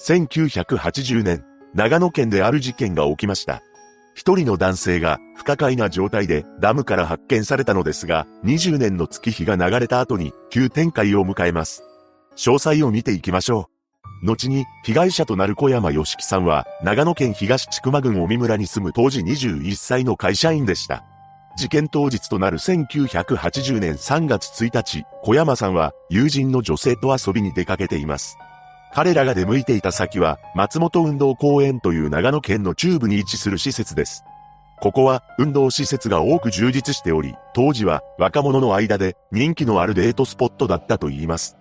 1980年、長野県である事件が起きました。一人の男性が不可解な状態でダムから発見されたのですが、20年の月日が流れた後に急展開を迎えます。詳細を見ていきましょう。後に被害者となる小山義樹さんは長野県東千曲郡尾村に住む当時21歳の会社員でした。事件当日となる1980年3月1日、小山さんは友人の女性と遊びに出かけています。彼らが出向いていた先は、松本運動公園という長野県の中部に位置する施設です。ここは運動施設が多く充実しており、当時は若者の間で人気のあるデートスポットだったと言います。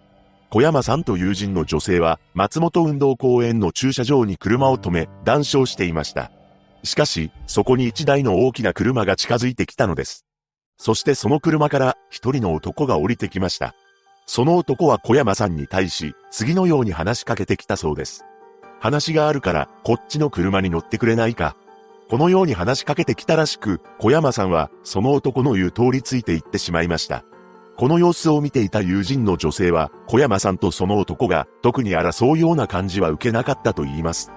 小山さんと友人の女性は松本運動公園の駐車場に車を止め談笑していました。しかし、そこに一台の大きな車が近づいてきたのです。そしてその車から一人の男が降りてきました。その男は小山さんに対し、次のように話しかけてきたそうです。話があるから、こっちの車に乗ってくれないか。このように話しかけてきたらしく、小山さんは、その男の言う通りついて行ってしまいました。この様子を見ていた友人の女性は、小山さんとその男が、特に争うような感じは受けなかったと言います。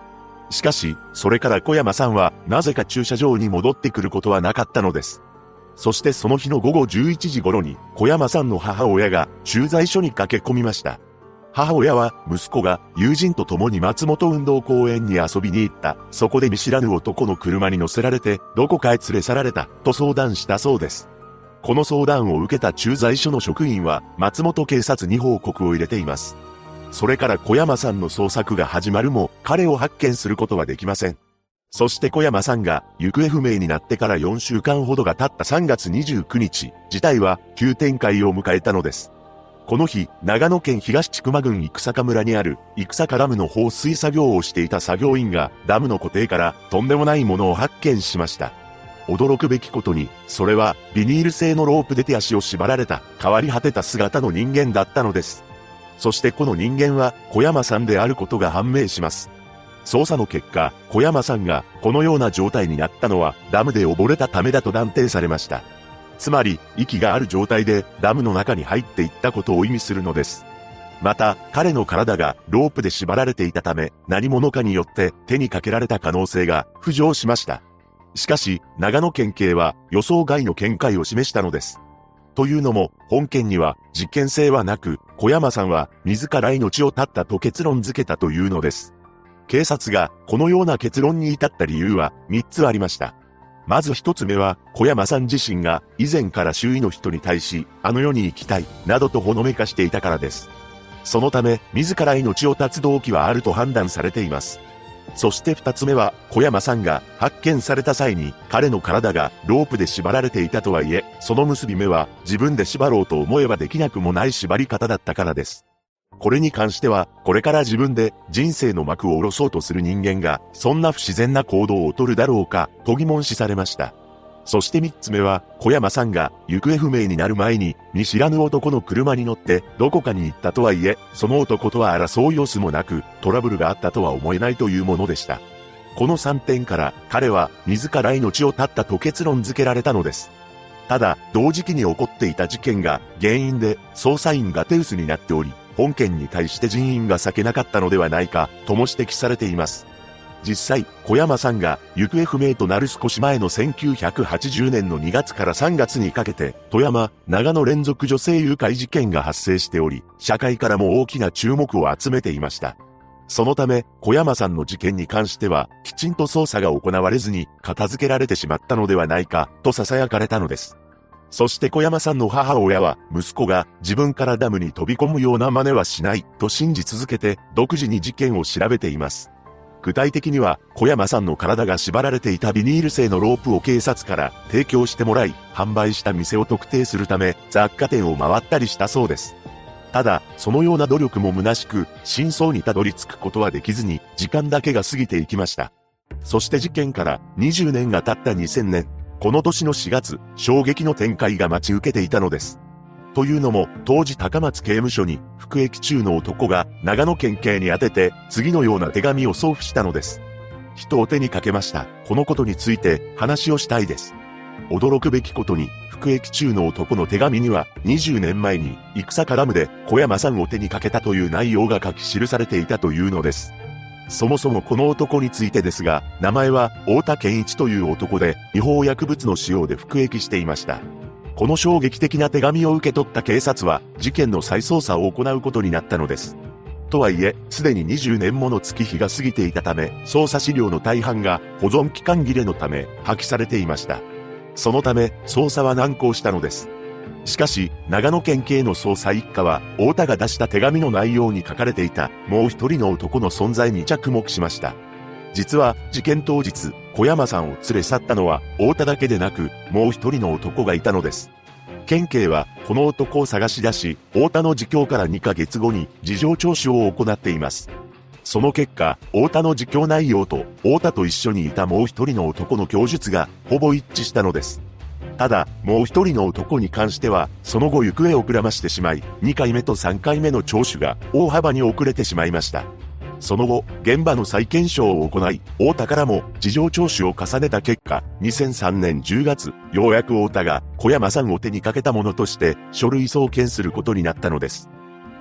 しかし、それから小山さんは、なぜか駐車場に戻ってくることはなかったのです。そしてその日の午後11時頃に、小山さんの母親が駐在所に駆け込みました。母親は息子が友人と共に松本運動公園に遊びに行った。そこで見知らぬ男の車に乗せられてどこかへ連れ去られたと相談したそうです。この相談を受けた駐在所の職員は松本警察に報告を入れています。それから小山さんの捜索が始まるも彼を発見することはできません。そして小山さんが行方不明になってから4週間ほどが経った3月29日、事態は急展開を迎えたのです。この日、長野県東千曲郡生坂村にある生坂ダムの放水作業をしていた作業員がダムの固定からとんでもないものを発見しました。驚くべきことに、それはビニール製のロープで手足を縛られた変わり果てた姿の人間だったのです。そしてこの人間は小山さんであることが判明します。捜査の結果、小山さんがこのような状態になったのはダムで溺れたためだと断定されました。つまり、息がある状態でダムの中に入っていったことを意味するのです。また、彼の体がロープで縛られていたため、何者かによって手にかけられた可能性が浮上しました。しかし、長野県警は予想外の見解を示したのです。というのも、本件には実験性はなく、小山さんは自ら命を絶ったと結論付けたというのです。警察がこのような結論に至った理由は3つありました。まず1つ目は、小山さん自身が以前から周囲の人に対し、あの世に行きたい、などとほのめかしていたからです。そのため、自ら命を絶つ動機はあると判断されています。そして二つ目は、小山さんが発見された際に、彼の体がロープで縛られていたとはいえ、その結び目は自分で縛ろうと思えばできなくもない縛り方だったからです。これに関しては、これから自分で人生の幕を下ろそうとする人間が、そんな不自然な行動をとるだろうか、と疑問視されました。そして三つ目は、小山さんが行方不明になる前に、見知らぬ男の車に乗ってどこかに行ったとはいえ、その男とは争う様子もなく、トラブルがあったとは思えないというものでした。この3点から彼は自ら命を絶ったと結論付けられたのです。ただ、同時期に起こっていた事件が原因で捜査員が手薄になっており、本件に対して人員が避けなかったのではないか、とも指摘されています。実際、小山さんが行方不明となる少し前の1980年の2月から3月にかけて、富山、長野連続女性誘拐事件が発生しており、社会からも大きな注目を集めていました。そのため、小山さんの事件に関しては、きちんと捜査が行われずに、片付けられてしまったのではないか、と囁かれたのです。そして小山さんの母親は、息子が自分からダムに飛び込むような真似はしない、と信じ続けて、独自に事件を調べています。具体的には、小山さんの体が縛られていたビニール製のロープを警察から提供してもらい、販売した店を特定するため、雑貨店を回ったりしたそうです。ただ、そのような努力も虚しく、真相にたどり着くことはできずに、時間だけが過ぎていきました。そして事件から20年が経った2000年、この年の4月、衝撃の展開が待ち受けていたのです。というのも、当時高松刑務所に服役中の男が長野県警に宛てて次のような手紙を送付したのです。人を手にかけました。このことについて話をしたいです。驚くべきことに、服役中の男の手紙には、20年前に、戦ダムで小山さんを手にかけたという内容が書き記されていたというのです。そもそもこの男についてですが、名前は太田健一という男で、違法薬物の使用で服役していました。この衝撃的な手紙を受け取った警察は、事件の再捜査を行うことになったのです。とはいえ、すでに20年もの月日が過ぎていたため、捜査資料の大半が保存期間切れのため破棄されていました。そのため、捜査は難航したのです。しかし、長野県警の捜査一課は、太田が出した手紙の内容に書かれていた、もう一人の男の存在に着目しました。実は、事件当日、小山さんを連れ去ったのは、太田だけでなく、もう一人の男がいたのです。県警は、この男を探し出し、太田の自供から2ヶ月後に、事情聴取を行っています。その結果、太田の自供内容と、太田と一緒にいたもう一人の男の供述が、ほぼ一致したのです。ただ、もう一人の男に関しては、その後行方をくらましてしまい、2回目と3回目の聴取が大幅に遅れてしまいました。その後、現場の再検証を行い、太田からも事情聴取を重ねた結果、2003年10月、ようやく太田が小山さんを手にかけたものとして書類送検することになったのです。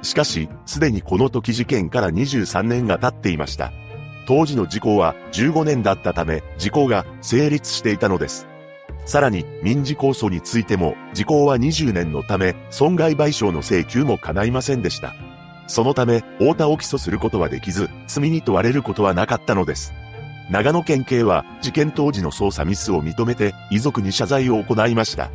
しかし、すでにこの時事件から23年が経っていました。当時の時効は15年だったため、時効が成立していたのです。さらに、民事控訴についても、時効は20年のため、損害賠償の請求も叶いませんでした。そのため、太田を起訴することはできず、罪に問われることはなかったのです。長野県警は、事件当時の捜査ミスを認めて、遺族に謝罪を行いました。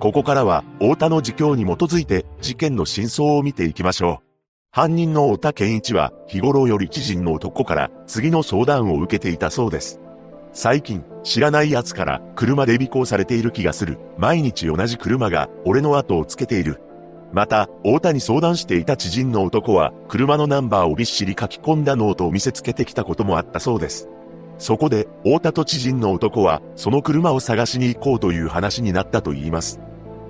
ここからは、太田の自供に基づいて、事件の真相を見ていきましょう。犯人の太田健一は、日頃より知人の男から、次の相談を受けていたそうです。最近、知らない奴から車で尾行されている気がする。毎日同じ車が俺の後をつけている。また、太田に相談していた知人の男は、車のナンバーをびっしり書き込んだノートを見せつけてきたこともあったそうです。そこで、太田と知人の男は、その車を探しに行こうという話になったと言います。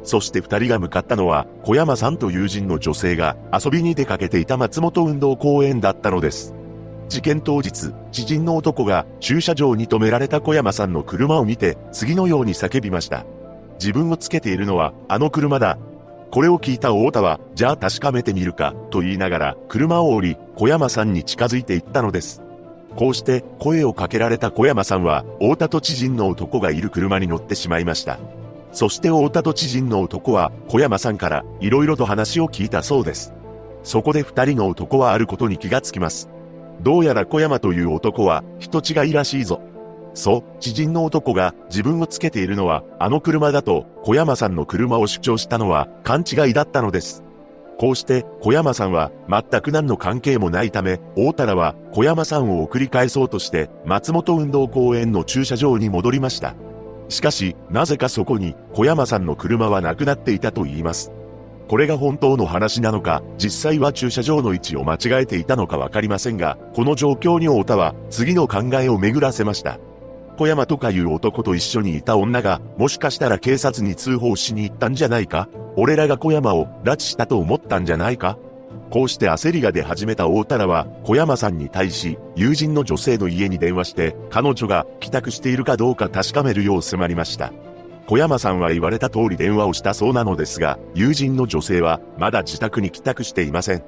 そして二人が向かったのは、小山さんと友人の女性が遊びに出かけていた松本運動公園だったのです。事件当日、知人の男が駐車場に止められた小山さんの車を見て、次のように叫びました。自分をつけているのは、あの車だ。これを聞いた太田は、じゃあ確かめてみるか、と言いながら、車を降り、小山さんに近づいていったのです。こうして声をかけられた小山さんは、太田と知人の男がいる車に乗ってしまいました。そして太田と知人の男は、小山さんから色々と話を聞いたそうです。そこで二人の男はあることに気がつきます。どうやら小山という男は人違いらしいぞ。そう、知人の男が自分をつけているのはあの車だと小山さんの車を主張したのは勘違いだったのです。こうして小山さんは全く何の関係もないため、大太郎は小山さんを送り返そうとして松本運動公園の駐車場に戻りました。しかし、なぜかそこに小山さんの車はなくなっていたと言います。これが本当の話なのか、実際は駐車場の位置を間違えていたのかわかりませんが、この状況に太田は次の考えを巡らせました。小山とかいう男と一緒にいた女が、もしかしたら警察に通報しに行ったんじゃないか？俺らが小山を拉致したと思ったんじゃないか？こうして焦りが出始めた大太郎は、小山さんに対し、友人の女性の家に電話して、彼女が帰宅しているかどうか確かめるよう迫りました。小山さんは言われた通り電話をしたそうなのですが、友人の女性はまだ自宅に帰宅していません。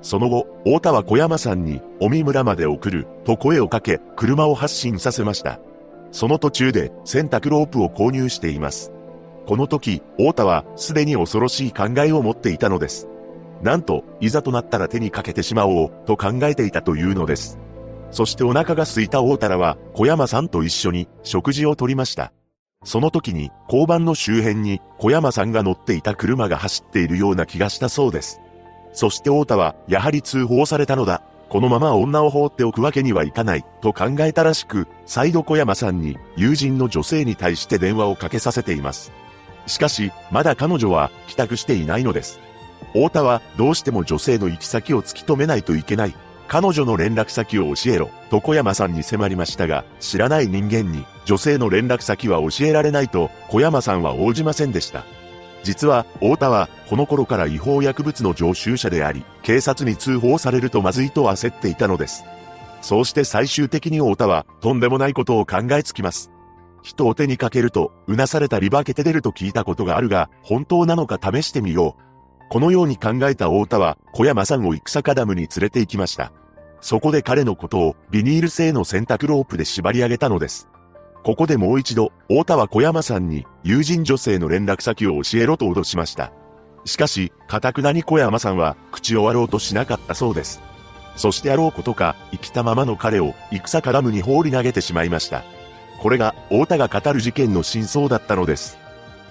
その後、太田は小山さんに、尾身村まで送る、と声をかけ、車を発進させました。その途中で、洗濯ロープを購入しています。この時、太田は、すでに恐ろしい考えを持っていたのです。なんと、いざとなったら手にかけてしまおう、と考えていたというのです。そしてお腹が空いた大太郎は、小山さんと一緒に、食事をとりました。その時に交番の周辺に小山さんが乗っていた車が走っているような気がしたそうです。そして太田はやはり通報されたのだ。このまま女を放っておくわけにはいかないと考えたらしく、再度小山さんに友人の女性に対して電話をかけさせています。しかし、まだ彼女は帰宅していないのです。太田はどうしても女性の行き先を突き止めないといけない彼女の連絡先を教えろ、と小山さんに迫りましたが、知らない人間に女性の連絡先は教えられないと小山さんは応じませんでした。実は、太田は、この頃から違法薬物の常習者であり、警察に通報されるとまずいと焦っていたのです。そうして最終的に太田は、とんでもないことを考えつきます。人を手にかけると、うなされたり化けて出ると聞いたことがあるが、本当なのか試してみよう。このように考えた太田は、小山さんを戦ダムに連れて行きました。そこで彼のことをビニール製の洗濯ロープで縛り上げたのです。ここでもう一度、太田は小山さんに友人女性の連絡先を教えろと脅しました。しかし、かたくなに小山さんは口を割ろうとしなかったそうです。そしてあろうことか、生きたままの彼を戦かダムに放り投げてしまいました。これが、太田が語る事件の真相だったのです。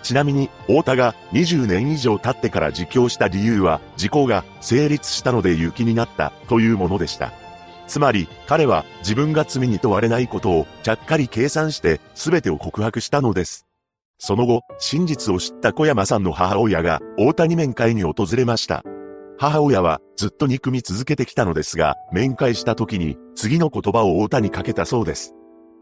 ちなみに、太田が20年以上経ってから自供した理由は、事故が成立したので雪になったというものでした。つまり、彼は自分が罪に問われないことをちゃっかり計算して全てを告白したのです。その後、真実を知った小山さんの母親が大谷面会に訪れました。母親はずっと憎み続けてきたのですが、面会した時に次の言葉を太田にかけたそうです。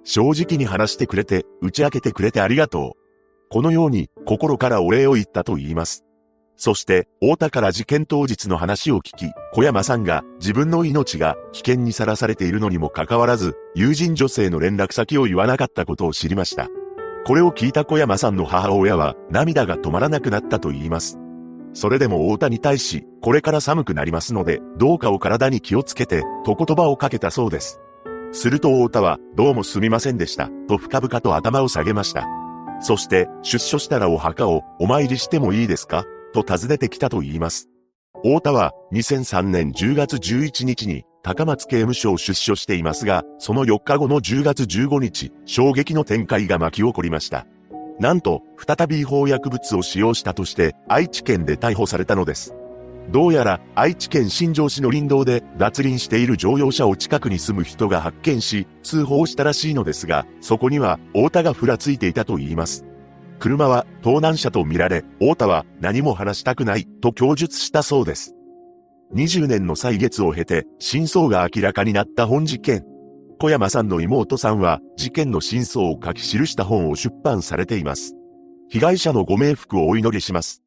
正直に話してくれて、打ち明けてくれてありがとう。このように心からお礼を言ったと言います。そして、太田から事件当日の話を聞き、小山さんが自分の命が危険にさらされているのにもかかわらず、友人女性の連絡先を言わなかったことを知りました。これを聞いた小山さんの母親は涙が止まらなくなったと言います。それでも太田に対し、これから寒くなりますので、どうかお体に気をつけて、と言葉をかけたそうです。すると太田は、どうもすみませんでした、と深々と頭を下げました。そして、出所したらお墓をお参りしてもいいですか？と尋ねてきたと言います。太田は2003年10月11日に高松刑務所を出所していますが、その4日後の10月15日、衝撃の展開が巻き起こりました。なんと、再び違法薬物を使用したとして愛知県で逮捕されたのです。どうやら愛知県新庄市の林道で脱輪している乗用車を近くに住む人が発見し、通報したらしいのですが、そこには太田がふらついていたと言います。車は盗難車とみられ、太田は何も話したくないと供述したそうです。20年の歳月を経て真相が明らかになった本事件。小山さんの妹さんは事件の真相を書き記した本を出版されています。被害者のご冥福をお祈りします。